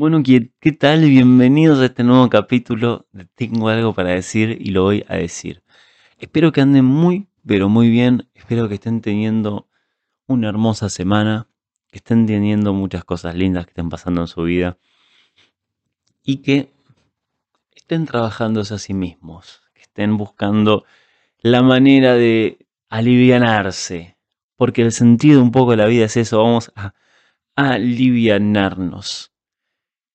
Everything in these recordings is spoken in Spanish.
Bueno, ¿qué, ¿qué tal? Bienvenidos a este nuevo capítulo de Tengo algo para decir y lo voy a decir. Espero que anden muy, pero muy bien. Espero que estén teniendo una hermosa semana, que estén teniendo muchas cosas lindas que estén pasando en su vida y que estén trabajándose a sí mismos, que estén buscando la manera de alivianarse, porque el sentido un poco de la vida es eso, vamos a alivianarnos.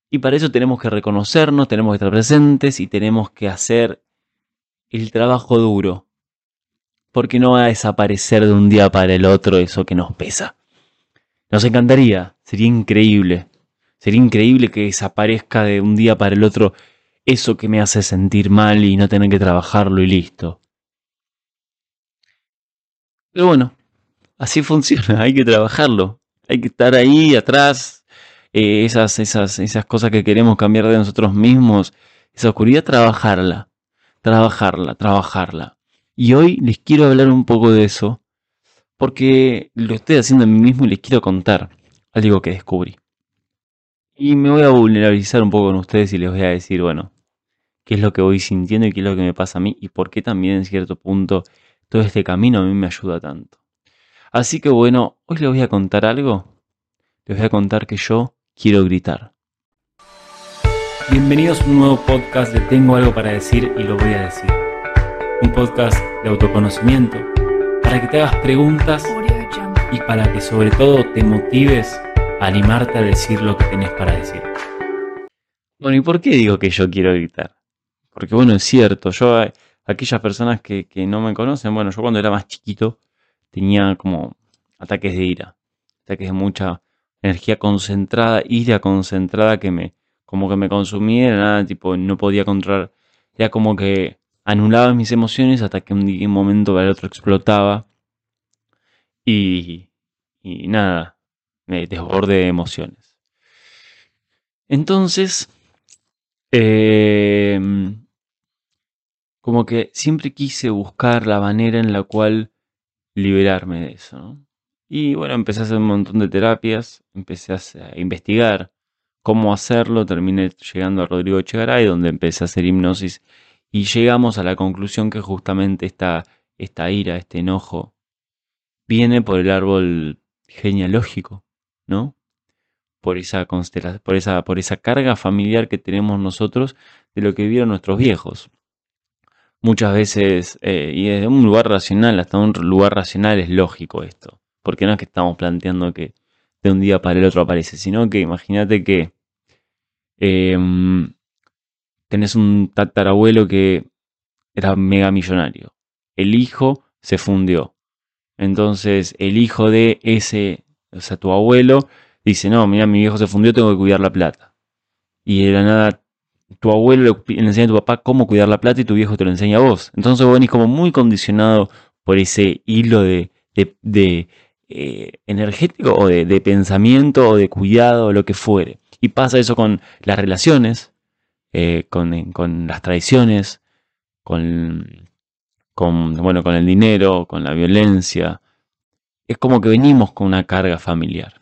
Y para eso tenemos que reconocernos, tenemos que estar presentes y tenemos que hacer el trabajo duro. Porque no va a desaparecer de un día para el otro eso que nos pesa. Nos encantaría, sería increíble. Sería increíble que desaparezca de un día para el otro eso que me hace sentir mal y no tener que trabajarlo y listo. Pero bueno, así funciona, hay que trabajarlo. Hay que estar ahí atrás, eh, esas, esas, esas cosas que queremos cambiar de nosotros mismos, esa oscuridad, trabajarla, trabajarla, trabajarla. Y hoy les quiero hablar un poco de eso, porque lo estoy haciendo a mí mismo y les quiero contar algo que descubrí. Y me voy a vulnerabilizar un poco con ustedes y les voy a decir, bueno, qué es lo que voy sintiendo y qué es lo que me pasa a mí y por qué también en cierto punto todo este camino a mí me ayuda tanto. Así que bueno, hoy les voy a contar algo. Les voy a contar que yo quiero gritar. Bienvenidos a un nuevo podcast de Tengo algo para decir y lo voy a decir. Un podcast de autoconocimiento para que te hagas preguntas y para que sobre todo te motives a animarte a decir lo que tenés para decir. Bueno, ¿y por qué digo que yo quiero gritar? Porque bueno, es cierto, yo aquellas personas que, que no me conocen, bueno, yo cuando era más chiquito tenía como ataques de ira, ataques de mucha energía concentrada, ira concentrada que me, como que me consumía, era nada, tipo, no podía controlar, era como que anulaba mis emociones hasta que un, momento para el otro explotaba y, y nada, me desborde de emociones. Entonces, eh, como que siempre quise buscar la manera en la cual liberarme de eso. ¿no? Y bueno, empecé a hacer un montón de terapias, empecé a, investigar cómo hacerlo, terminé llegando a Rodrigo Echegaray, donde empecé a hacer hipnosis y llegamos a la conclusión que justamente esta, esta ira, este enojo, viene por el árbol genealógico, ¿no? Por esa, por esa, por esa carga familiar que tenemos nosotros de lo que vivieron nuestros viejos muchas veces, eh, y desde un lugar racional hasta un lugar racional es lógico esto, porque no es que estamos planteando que de un día para el otro aparece, sino que imagínate que em, tenés un tatarabuelo que era mega millonario, el hijo se fundió, entonces el hijo de ese, o sea, tu abuelo, dice, no, mira, mi viejo se fundió, tengo que cuidar la plata. Y de la nada tu abuelo le enseña a tu papá cómo cuidar la plata y tu viejo te lo enseña a vos. Entonces vos venís como muy condicionado por ese hilo de, eh, energético o de, pensamiento o de cuidado o lo que fuere. Y pasa eso con las relaciones, eh, con, con, las tradiciones, con, con, bueno, con el dinero, con la violencia. Es como que venimos con una carga familiar.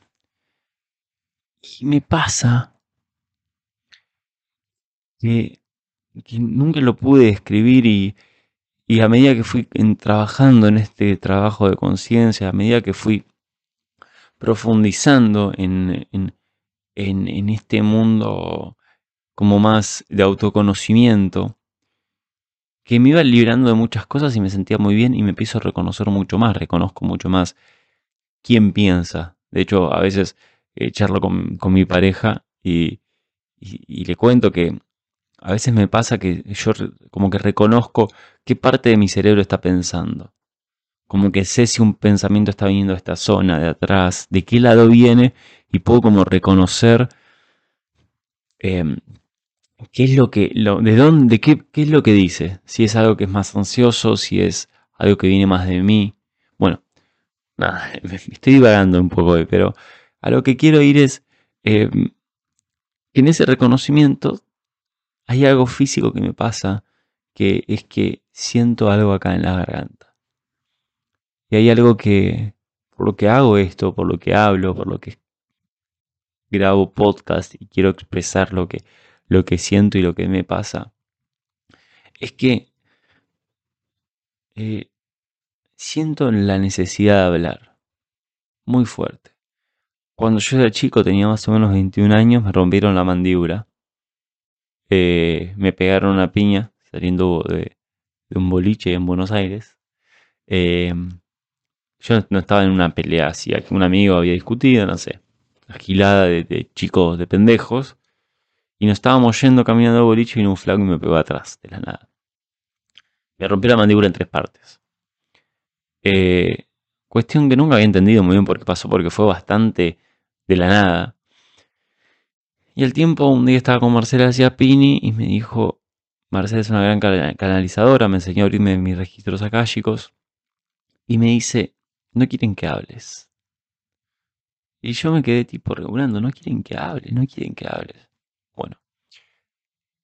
Y me pasa que, nunca lo pude escribir y, a medida que fui trabajando en este trabajo de conciencia, a medida que fui profundizando en, en, este mundo como más de autoconocimiento, que me iba librando de muchas cosas y me sentía muy bien y me empiezo a reconocer mucho más, reconozco mucho más quién piensa. De hecho, a veces eh, charlo con, mi pareja y, le cuento que a veces me pasa que yo como que reconozco qué parte de mi cerebro está pensando. Como que sé si un pensamiento está viniendo de esta zona, de atrás, de qué lado viene y puedo como reconocer em, qué es lo que, de dónde, qué, qué es lo que dice. Si es algo que es más ansioso, si es algo que viene más de mí. Bueno, nada, estoy divagando un poco hoy, pero a lo que quiero ir es em, en ese reconocimiento hay algo físico que me pasa, que es que siento algo acá en la garganta. Y hay algo que, por lo que hago esto, por lo que hablo, por lo que grabo podcast y quiero expresar lo que, lo que siento y lo que me pasa, es que eh, siento la necesidad de hablar muy fuerte. Cuando yo era chico, tenía más o menos 21 años, me rompieron la mandíbula. Eh, me pegaron una piña saliendo de, un boliche en Buenos Aires. Eh, yo no estaba en una pelea así, un amigo había discutido, no sé, agilada de, de, chicos, de pendejos. Y nos estábamos yendo caminando al boliche y vino un flaco y me pegó atrás, de la nada. Me rompió la mandíbula en tres partes. Eh, cuestión que nunca había entendido muy bien por qué pasó, porque fue bastante de la nada. Y al tiempo, un día estaba con Marcela Pini y me dijo, Marcela es una gran canalizadora, me enseñó a abrirme mis registros akáshicos. Y me dice, no quieren que hables. Y yo me quedé tipo regulando, no quieren que hables, no quieren que hables. Bueno,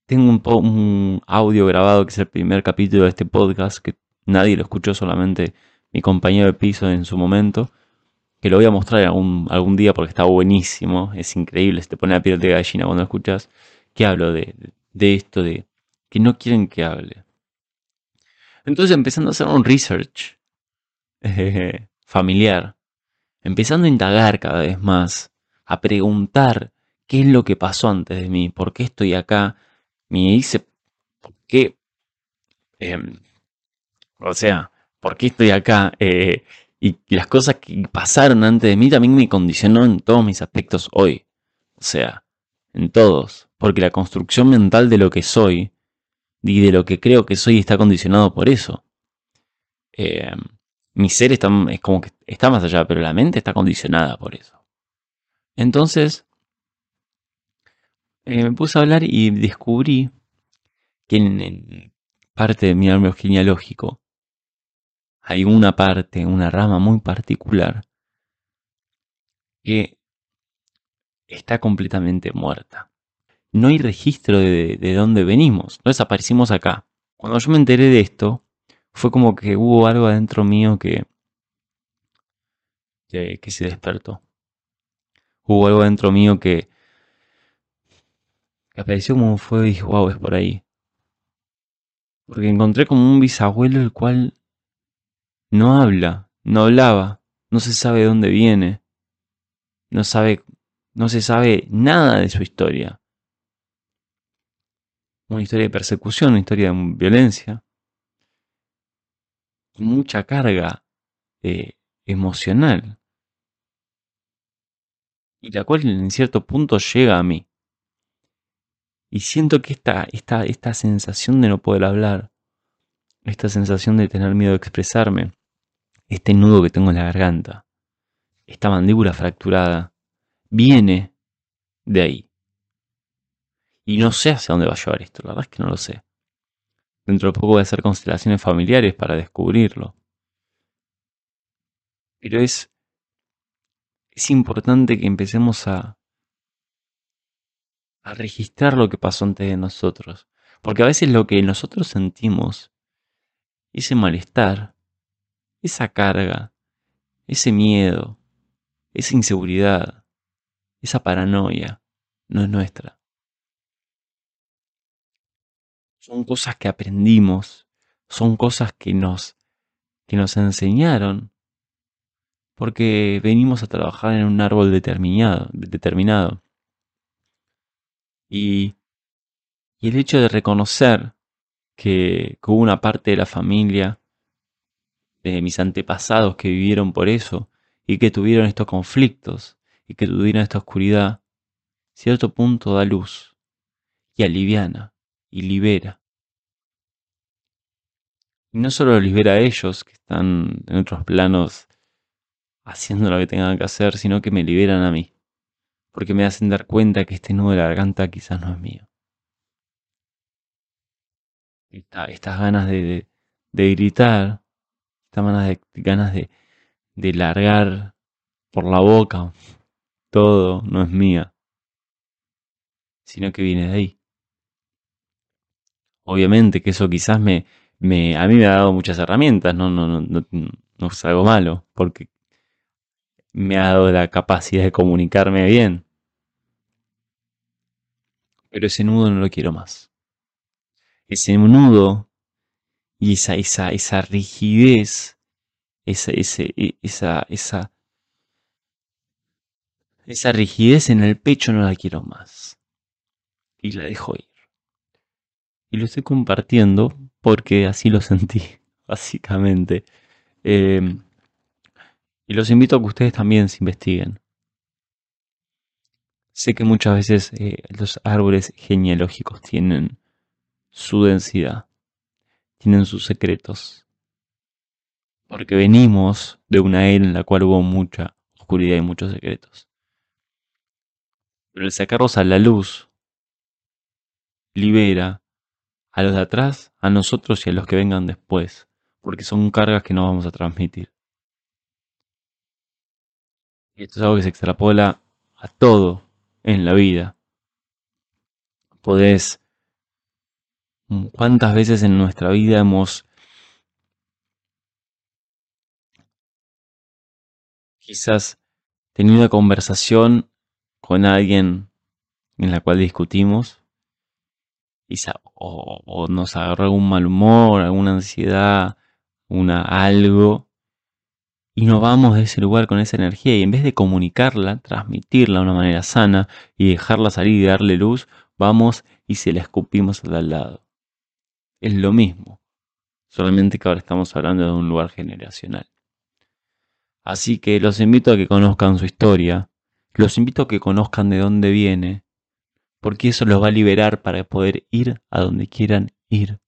tengo un, un, audio grabado que es el primer capítulo de este podcast, que nadie lo escuchó, solamente mi compañero de piso en su momento que lo voy a mostrar algún, algún día porque está buenísimo, es increíble, se te pone la piel de gallina cuando escuchas, que hablo de, esto, de que no quieren que hable. Entonces empezando a hacer un research familiar, empezando a indagar cada vez más, a preguntar qué es lo que pasó antes de mí, por qué estoy acá, me dice, ¿por qué? Em, o sea, ¿por qué estoy acá? Eh, y las cosas que pasaron antes de mí también me condicionó en todos mis aspectos hoy. O sea, en todos. Porque la construcción mental de lo que soy y de lo que creo que soy está condicionado por eso. Eh, mi ser está, es como que está más allá, pero la mente está condicionada por eso. Entonces, eh, me puse a hablar y descubrí que en, parte de mi árbol genealógico hay una parte, una rama muy particular que está completamente muerta. No hay registro de, dónde venimos, no desaparecimos acá. Cuando yo me enteré de esto, fue como que hubo algo adentro mío que, que, se despertó. Hubo algo adentro mío que, que apareció como fue y dije, wow, es por ahí. Porque encontré como un bisabuelo el cual no habla, no hablaba, no se sabe de dónde viene, no sabe, no se sabe nada de su historia. Una historia de persecución, una historia de violencia, mucha carga eh, emocional, y la cual en cierto punto llega a mí. Y siento que esta, esta, esta sensación de no poder hablar, esta sensación de tener miedo de expresarme, este nudo que tengo en la garganta, esta mandíbula fracturada, viene de ahí. Y no sé hacia dónde va a llevar esto, la verdad es que no lo sé. Dentro de poco voy a hacer constelaciones familiares para descubrirlo. Pero es, es importante que empecemos a, a registrar lo que pasó antes de nosotros. Porque a veces lo que nosotros sentimos, ese malestar, esa carga, ese miedo, esa inseguridad, esa paranoia, no es nuestra. Son cosas que aprendimos, son cosas que nos, que nos enseñaron, porque venimos a trabajar en un árbol determinado. determinado. Y, y el hecho de reconocer que, que hubo una parte de la familia de mis antepasados que vivieron por eso y que tuvieron estos conflictos y que tuvieron esta oscuridad, cierto punto da luz y aliviana y libera. Y no solo libera a ellos que están en otros planos haciendo lo que tengan que hacer, sino que me liberan a mí, porque me hacen dar cuenta que este nudo de la garganta quizás no es mío. estas ganas de, de gritar estas ganas de, ganas de, largar por la boca todo no es mía, sino que viene de ahí. Obviamente que eso quizás me, me, a mí me ha dado muchas herramientas, no, no, no, no, no es algo malo, porque me ha dado la capacidad de comunicarme bien. Pero ese nudo no lo quiero más. Ese nudo y esa, esa, esa rigidez, esa, e, esa, esa, esa rigidez en el pecho no la quiero más. Y la dejo ir. Y lo estoy compartiendo porque así lo sentí, básicamente. Em, y los invito a que ustedes también se investiguen. Sé que muchas veces eh, los árboles genealógicos tienen su densidad, tienen sus secretos. Porque venimos de una era en la cual hubo mucha oscuridad y muchos secretos. Pero el sacarlos a la luz libera a los de atrás, a nosotros y a los que vengan después, porque son cargas que no vamos a transmitir. Y esto es algo que se extrapola a todo en la vida. Podés... ¿Cuántas veces en nuestra vida hemos quizás tenido una conversación con alguien en la cual discutimos y o, o, nos agarró algún mal humor, alguna ansiedad, una algo y nos vamos de ese lugar con esa energía y en vez de comunicarla, transmitirla de una manera sana y dejarla salir y darle luz, vamos y se la escupimos al lado. Es lo mismo, solamente que ahora estamos hablando de un lugar generacional. Así que los invito a que conozcan su historia, los invito a que conozcan de dónde viene, porque eso los va a liberar para poder ir a donde quieran ir,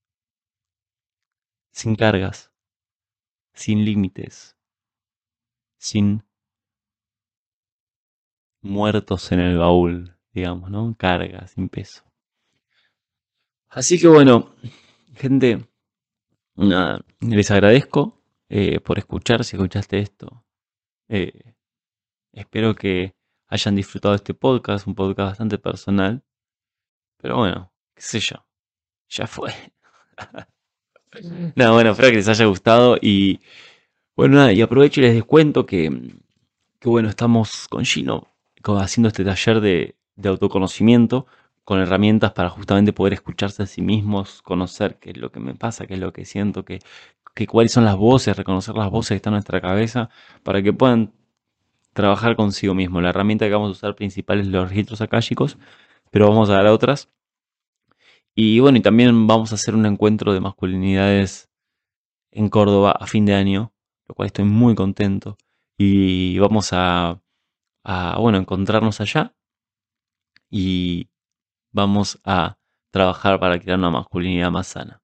sin cargas, sin límites sin muertos en el baúl, digamos, ¿no? Carga, sin peso. Así que bueno, gente, nada, les agradezco eh, por escuchar, si escuchaste esto. Eh, espero que hayan disfrutado este podcast, un podcast bastante personal. Pero bueno, qué sé yo, ya fue. no, bueno, espero que les haya gustado y bueno, nada, y aprovecho y les descuento que, que bueno, estamos con Gino haciendo este taller de, autoconocimiento con herramientas para justamente poder escucharse a sí mismos, conocer qué es lo que me pasa, qué es lo que siento, que, cuáles son las voces, reconocer las voces que están en nuestra cabeza, para que puedan trabajar consigo mismo. La herramienta que vamos a usar principal es los registros akáshicos, pero vamos a dar otras. Y bueno, y también vamos a hacer un encuentro de masculinidades en Córdoba a fin de año, lo cual estoy muy contento. Y vamos a, bueno, encontrarnos allá y vamos a trabajar para crear una masculinidad más sana.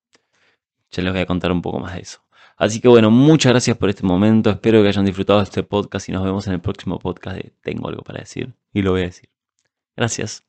Ya les voy a contar un poco más de eso. Así que bueno, muchas gracias por este momento. Espero que hayan disfrutado de este podcast y nos vemos en el próximo podcast de Tengo algo para decir y lo voy a decir. Gracias.